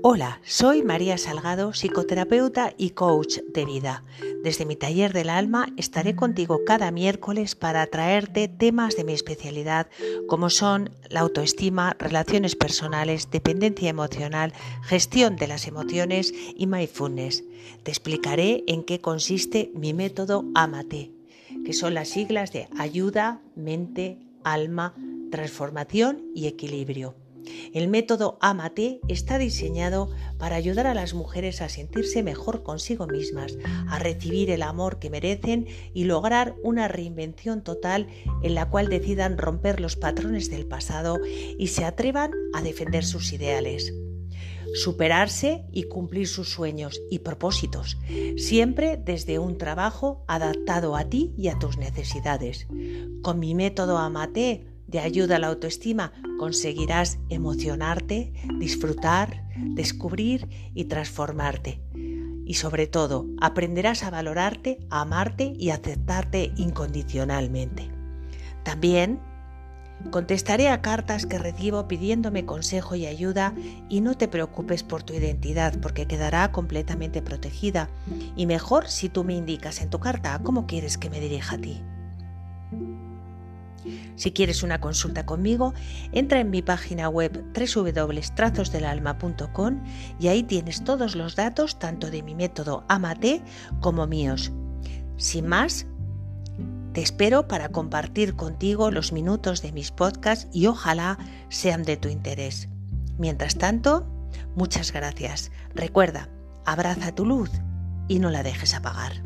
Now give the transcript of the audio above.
Hola, soy María Salgado, psicoterapeuta y coach de vida. Desde mi taller del alma estaré contigo cada miércoles para traerte temas de mi especialidad como son la autoestima, relaciones personales, dependencia emocional, gestión de las emociones y mindfulness. Te explicaré en qué consiste mi método AMATE, que son las siglas de ayuda, mente, alma, transformación y equilibrio. El método Amate está diseñado para ayudar a las mujeres a sentirse mejor consigo mismas, a recibir el amor que merecen y lograr una reinvención total en la cual decidan romper los patrones del pasado y se atrevan a defender sus ideales superarse y cumplir sus sueños y propósitos, siempre desde un trabajo adaptado a ti y a tus necesidades. Con mi método Amate de ayuda a la autoestima, conseguirás emocionarte, disfrutar, descubrir y transformarte. Y sobre todo, aprenderás a valorarte, a amarte y aceptarte incondicionalmente. También contestaré a cartas que recibo pidiéndome consejo y ayuda y no te preocupes por tu identidad porque quedará completamente protegida y mejor si tú me indicas en tu carta cómo quieres que me dirija a ti. Si quieres una consulta conmigo, entra en mi página web www.trazosdelalma.com y ahí tienes todos los datos tanto de mi método Amate como míos. Sin más, te espero para compartir contigo los minutos de mis podcasts y ojalá sean de tu interés. Mientras tanto, muchas gracias. Recuerda, abraza tu luz y no la dejes apagar.